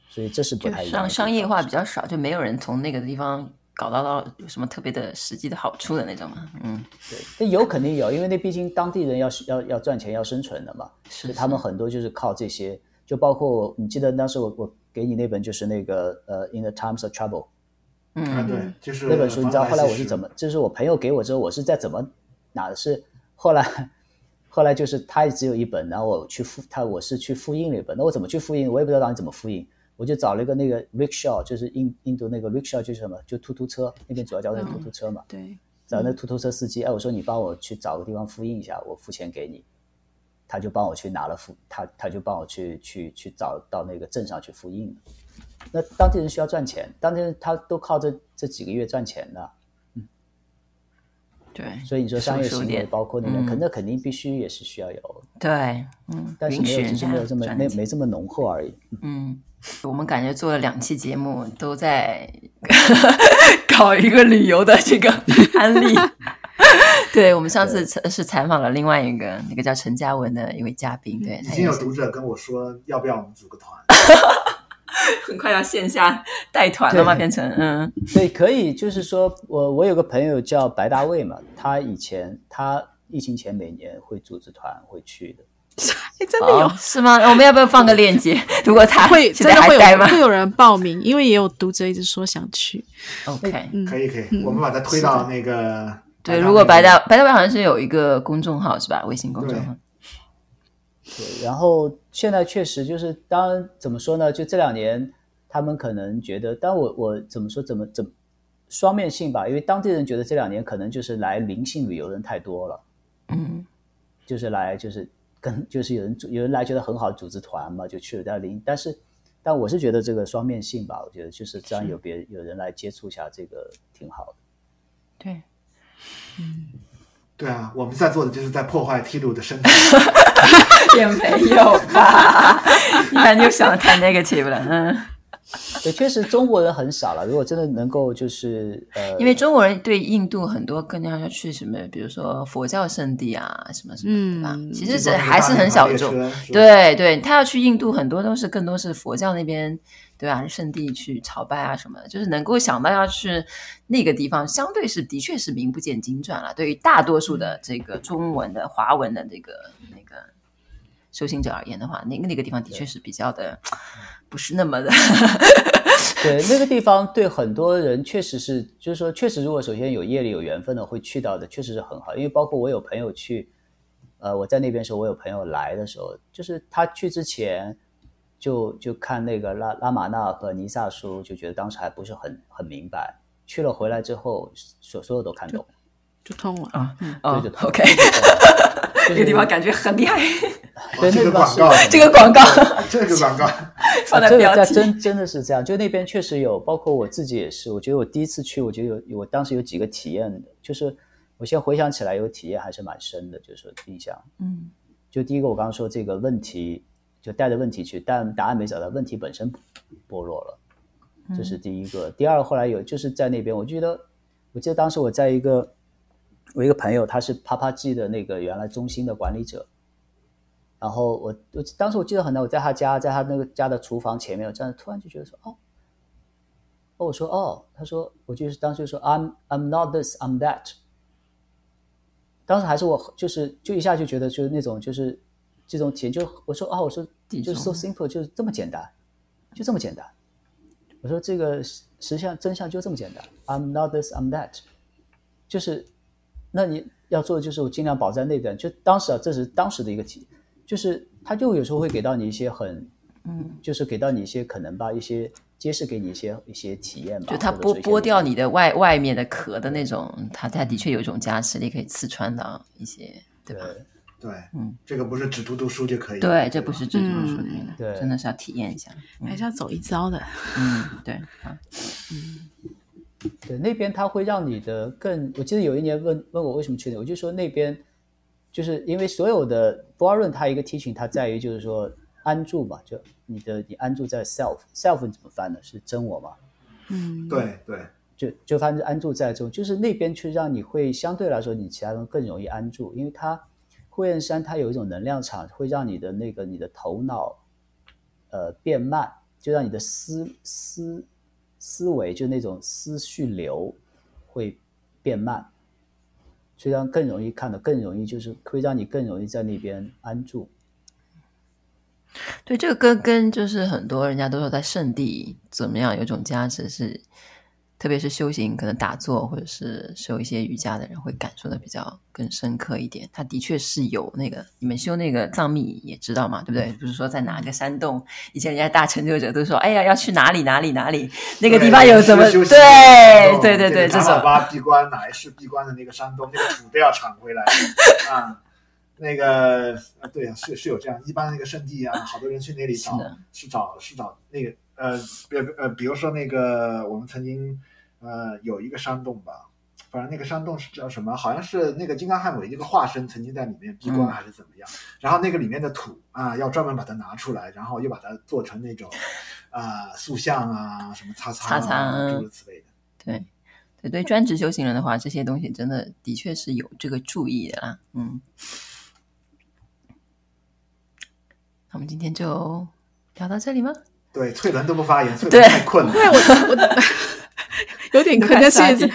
所以这是不太一样。商商业化比较少，就没有人从那个地方搞到到有什么特别的实际的好处的那种嘛。嗯，对，那有肯定有，因为那毕竟当地人要要要赚钱要生存的嘛，是，是他们很多就是靠这些，就包括你记得当时我我给你那本就是那个呃《In the Times of Trouble》，嗯，对，就是那本书，你知道后来我是怎么，就是我朋友给我之后，我是在怎么哪的是。后来，后来就是他只有一本，然后我去复他，我是去复印了一本。那我怎么去复印？我也不知道让你怎么复印。我就找了一个那个 rickshaw，就是印印度那个 rickshaw 就是什么，就突突车，那边主要叫那个突突车嘛。对。找那突突车司机，哎，我说你帮我去找个地方复印一下，我付钱给你。他就帮我去拿了复，他他就帮我去去去找到那个镇上去复印。那当地人需要赚钱，当地人他都靠这这几个月赚钱的。对，所以你说商业行为包括那个，嗯、可那肯定必须也是需要有。对，嗯，但是没有，只是没有这么没没这么浓厚而已。嗯，我们感觉做了两期节目，都在搞一个旅游的这个案例。对，我们上次是采访了另外一个那个叫陈嘉文的一位嘉宾。对，已经有读者跟我说，要不要我们组个团？很快要线下带团了吗？变成嗯，对，可以，就是说我我有个朋友叫白大卫嘛，他以前他疫情前每年会组织团会去的。哎，真的有、哦、是吗？我们要不要放个链接？如果他会真的会有会有人报名，因为也有读者一直说想去。OK，、嗯、可以可以，我们把它推到那个。嗯、对，如果白大白大卫好像是有一个公众号是吧？微信公众号。对，然后现在确实就是，当然怎么说呢？就这两年，他们可能觉得，但我我怎么说？怎么怎么双面性吧？因为当地人觉得这两年可能就是来灵性旅游的人太多了，嗯，就是来就是跟就是有人有人来觉得很好，组织团嘛，就去了在灵。但是，但我是觉得这个双面性吧，我觉得就是这样有别有人来接触一下，这个挺好的。对，嗯。对啊，我们在做的就是在破坏梯度的生态。也没有吧？一般就想的太 negative 了。嗯，对，确实中国人很少了。如果真的能够就是呃，因为中国人对印度很多更加要去什么，比如说佛教圣地啊，什么什么，嗯、对吧？其实这还是很小众。对对，他要去印度，很多都是更多是佛教那边。对啊，圣地去朝拜啊什么的，就是能够想到要去那个地方，相对是的确是名不见经传了。对于大多数的这个中文的华文的这个那个修行者而言的话，那个那个地方的确是比较的不是那么的。对，那个地方对很多人确实是，就是说确实，如果首先有业力有缘分的会去到的，确实是很好。因为包括我有朋友去，呃，我在那边的时候，我有朋友来的时候，就是他去之前。就就看那个拉拉玛纳和尼萨书，就觉得当时还不是很很明白。去了回来之后，所所有都看懂，就通了啊。对，就通。OK，这个地方感觉很厉害。对，这个广告，这个广告，这个广告 放在标题，真真的是这样。就那边确实有，包括我自己也是。我觉得我第一次去，我觉得有，我当时有几个体验，就是我现在回想起来，有体验还是蛮深的，就是印象。嗯，就第一个，我刚刚说这个问题。就带着问题去，但答案没找到，问题本身剥落了。这是第一个。第二，后来有就是在那边，我觉得，我记得当时我在一个，我一个朋友，他是 PaPaG 的那个原来中心的管理者。然后我我当时我记得很难，我在他家，在他那个家的厨房前面，我站着，突然就觉得说，哦，哦，我说哦，他说，我就是当时就说，I'm I'm not this, I'm that。当时还是我就是就一下就觉得就是那种就是这种体验，就我说啊、哦，我说就是 so simple，就是这么简单，就这么简单。我说这个实相真相就这么简单，I'm not this, I'm that，就是那你要做的就是我尽量保在那边。就当时啊，这是当时的一个体，就是他就有时候会给到你一些很，嗯，就是给到你一些可能吧，一些揭示给你一些一些体验吧。就他剥剥掉你的外外面的壳的那种，他他的确有一种加持力，可以刺穿到一些，对吧？对，嗯，这个不是只读读书就可以。对，这不是只读读书可以的，对，真的是要体验一下，还是要走一遭的。嗯，对，啊，嗯，对，那边它会让你的更，我记得有一年问问我为什么去那，我就说那边就是因为所有的博尔论它一个 teaching，它在于就是说安住嘛，就你的你安住在 self，self 你怎么翻呢？是真我吗？嗯，对对，就就反正安住在中，就是那边去让你会相对来说你其他人更容易安住，因为它。惠苑山它有一种能量场，会让你的那个你的头脑，呃变慢，就让你的思思思维就那种思绪流会变慢，所以让更容易看到更容易，就是会让你更容易在那边安住。对，这个跟跟就是很多人家都说在圣地怎么样，有种加持是。特别是修行，可能打坐或者是修一些瑜伽的人，会感受的比较更深刻一点。他的确是有那个，你们修那个藏密也知道嘛，对不对？不是说在哪个山洞，以前人家大成就者都说，哎呀，要去哪里哪里哪里，那个地方有什么？对对对对，这种喇叭闭关哪一世闭关的那个山洞，那个土都要铲回来 啊。那个啊，对啊，是是有这样，一般那个圣地啊，好多人去那里找，是，是找是找那个呃比呃，比如说那个我们曾经。呃，有一个山洞吧，反正那个山洞是叫什么？好像是那个金刚汉韦一个化身曾经在里面闭关还是怎么样？嗯、然后那个里面的土啊，要专门把它拿出来，然后又把它做成那种啊塑像啊，什么擦擦啊，擦诸如此类的。对，对对，专职修行人的话，这些东西真的的确是有这个注意的啦。嗯，那我们今天就聊到这里吗？对，翠伦都不发言，翠伦太困了。对，我我。有点困，但 是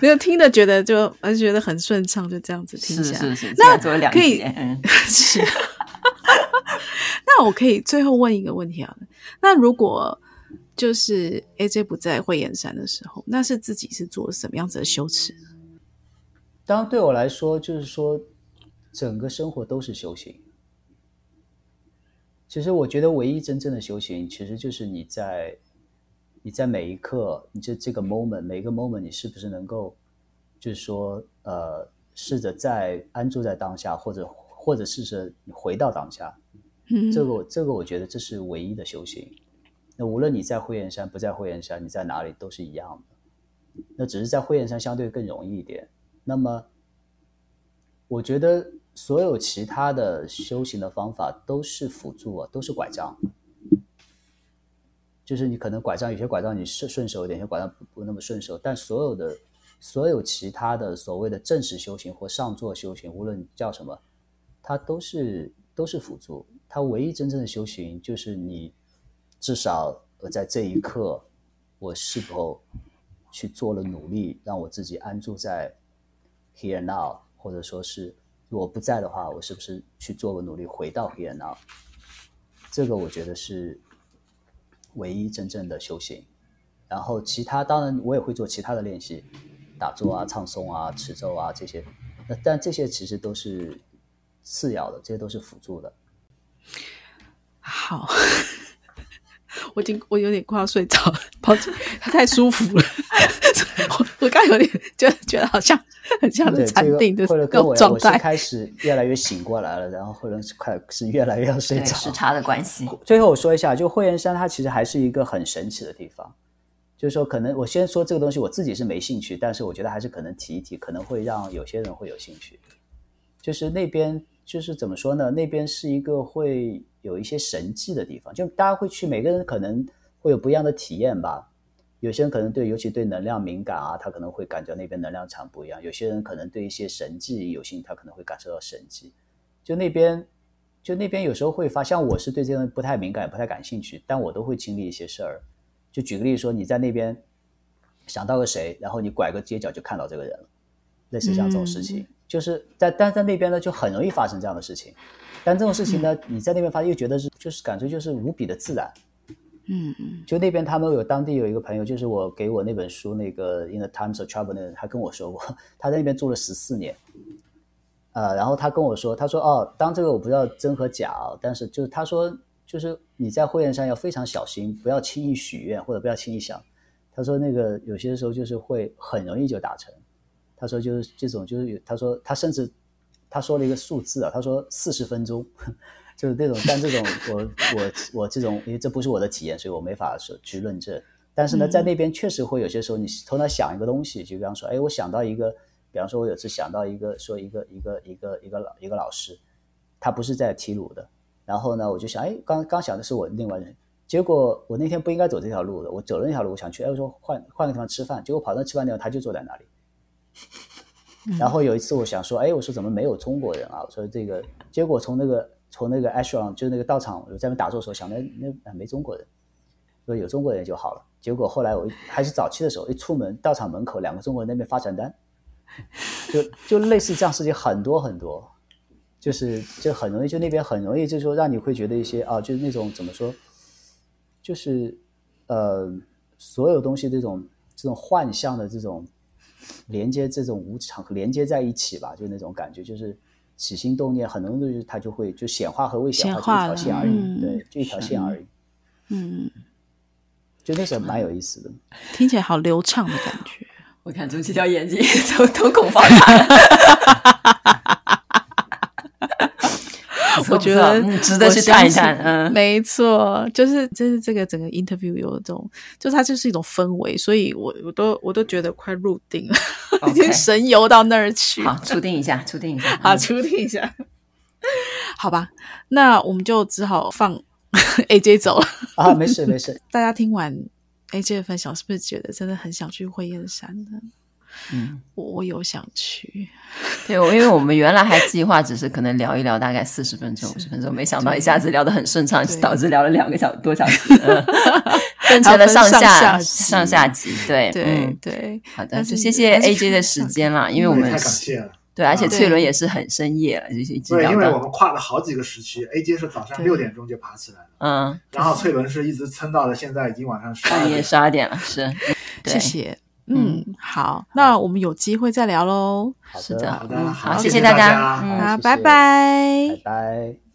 没有听的，觉得就还是觉得很顺畅，就这样子听起来。是是是，那可以，嗯，是。那我可以最后问一个问题啊，那如果就是 AJ 不在慧眼山的时候，那是自己是做什么样子的修持？当然对我来说，就是说整个生活都是修行。其实我觉得唯一真正的修行，其实就是你在。你在每一刻，你就这个 moment，每一个 moment，你是不是能够，就是说，呃，试着在安住在当下，或者或者试着你回到当下。嗯，这个这个，我觉得这是唯一的修行。那无论你在惠严山不在惠严山，你在哪里都是一样的。那只是在惠严山相对更容易一点。那么，我觉得所有其他的修行的方法都是辅助啊，都是拐杖。就是你可能拐杖，有些拐杖你顺顺手一点，有些拐杖不不那么顺手。但所有的所有其他的所谓的正式修行或上座修行，无论叫什么，它都是都是辅助。它唯一真正的修行，就是你至少在这一刻，我是否去做了努力，让我自己安住在 here now，或者说是如果不在的话，我是不是去做个努力回到 here now？这个我觉得是。唯一真正的修行，然后其他当然我也会做其他的练习，打坐啊、唱诵啊、持咒啊这些，那但这些其实都是次要的，这些都是辅助的。好，我已经我有点快要睡着了，抱歉，太舒服了。我我刚有点就觉得好像很像是禅定的状态，这个、我我是开始越来越醒过来了，然后或者是快是越来越要睡着。时差的关系。最后我说一下，就惠严山它其实还是一个很神奇的地方，就是说可能我先说这个东西，我自己是没兴趣，但是我觉得还是可能提一提，可能会让有些人会有兴趣。就是那边就是怎么说呢？那边是一个会有一些神迹的地方，就大家会去，每个人可能会有不一样的体验吧。有些人可能对，尤其对能量敏感啊，他可能会感觉那边能量场不一样。有些人可能对一些神迹有兴趣，他可能会感受到神迹。就那边，就那边有时候会发，像我是对这种不太敏感、也不太感兴趣，但我都会经历一些事儿。就举个例子说，你在那边想到个谁，然后你拐个街角就看到这个人了，类似像这种事情，嗯、就是在但在那边呢，就很容易发生这样的事情。但这种事情呢，嗯、你在那边发现又觉得是，就是感觉就是无比的自然。嗯嗯，就那边他们有当地有一个朋友，就是我给我那本书那个《In the Times of Trouble》那个人，他跟我说过，他在那边住了十四年，呃，然后他跟我说，他说哦，当这个我不知道真和假啊，但是就是他说，就是你在会宴上要非常小心，不要轻易许愿或者不要轻易想。他说那个有些时候就是会很容易就达成。他说就是这种就是有，他说他甚至他说了一个数字啊，他说四十分钟。就是那种，但这种我我我这种，因为这不是我的体验，所以我没法说去论证。但是呢，在那边确实会有些时候，你头脑想一个东西，就比方说，哎，我想到一个，比方说，我有次想到一个，说一个一个一个一个老一个老师，他不是在提鲁的，然后呢，我就想，哎，刚刚想的是我另外人，结果我那天不应该走这条路的，我走了那条路，我想去，哎，我说换换个地方吃饭，结果跑到吃饭地方，他就坐在那里。然后有一次我想说，哎，我说怎么没有中国人啊？我说这个，结果从那个。从那个 ashram 就是那个道场，在那边打坐的时候，想那那没中国人，说有中国人就好了。结果后来我还是早期的时候，一出门道场门口两个中国人那边发传单，就就类似这样事情很多很多，就是就很容易就那边很容易就是说让你会觉得一些啊，就是那种怎么说，就是呃所有东西这种这种幻象的这种连接这种无常连接在一起吧，就那种感觉就是。起心动念，很多东西它就会就显化和未显化就一条线而已，嗯、对，就一条线而已。嗯，就那时候蛮有意思的，听起来好流畅的感觉。我看朱七条眼睛都瞳孔放大。我 觉得值得去看一看，嗯，没错，就是就是这个整个 interview 有一种，就它就是一种氛围，所以我我都我都觉得快入定了.已经神游到那儿去。好，初定一下，初定一下，好，初定一下，好吧，那我们就只好放 AJ 走了啊，没事没事。大家听完 AJ 的分享，是不是觉得真的很想去灰燕山呢？嗯，我我有想去，对，我因为我们原来还计划只是可能聊一聊大概四十分钟、五十分钟，没想到一下子聊得很顺畅，导致聊了两个小多小时，分成了上下上下集，对对对，好的，就谢谢 AJ 的时间啦，因为我们太感谢了，对，而且翠伦也是很深夜了，就是一直对，因为我们跨了好几个时区，AJ 是早上六点钟就爬起来了，嗯，然后翠伦是一直撑到了现在已经晚上十二点，十二点了，是，谢谢。嗯，好，那我们有机会再聊喽。好的，是的，好的，好，谢谢大家，好，拜拜，拜拜。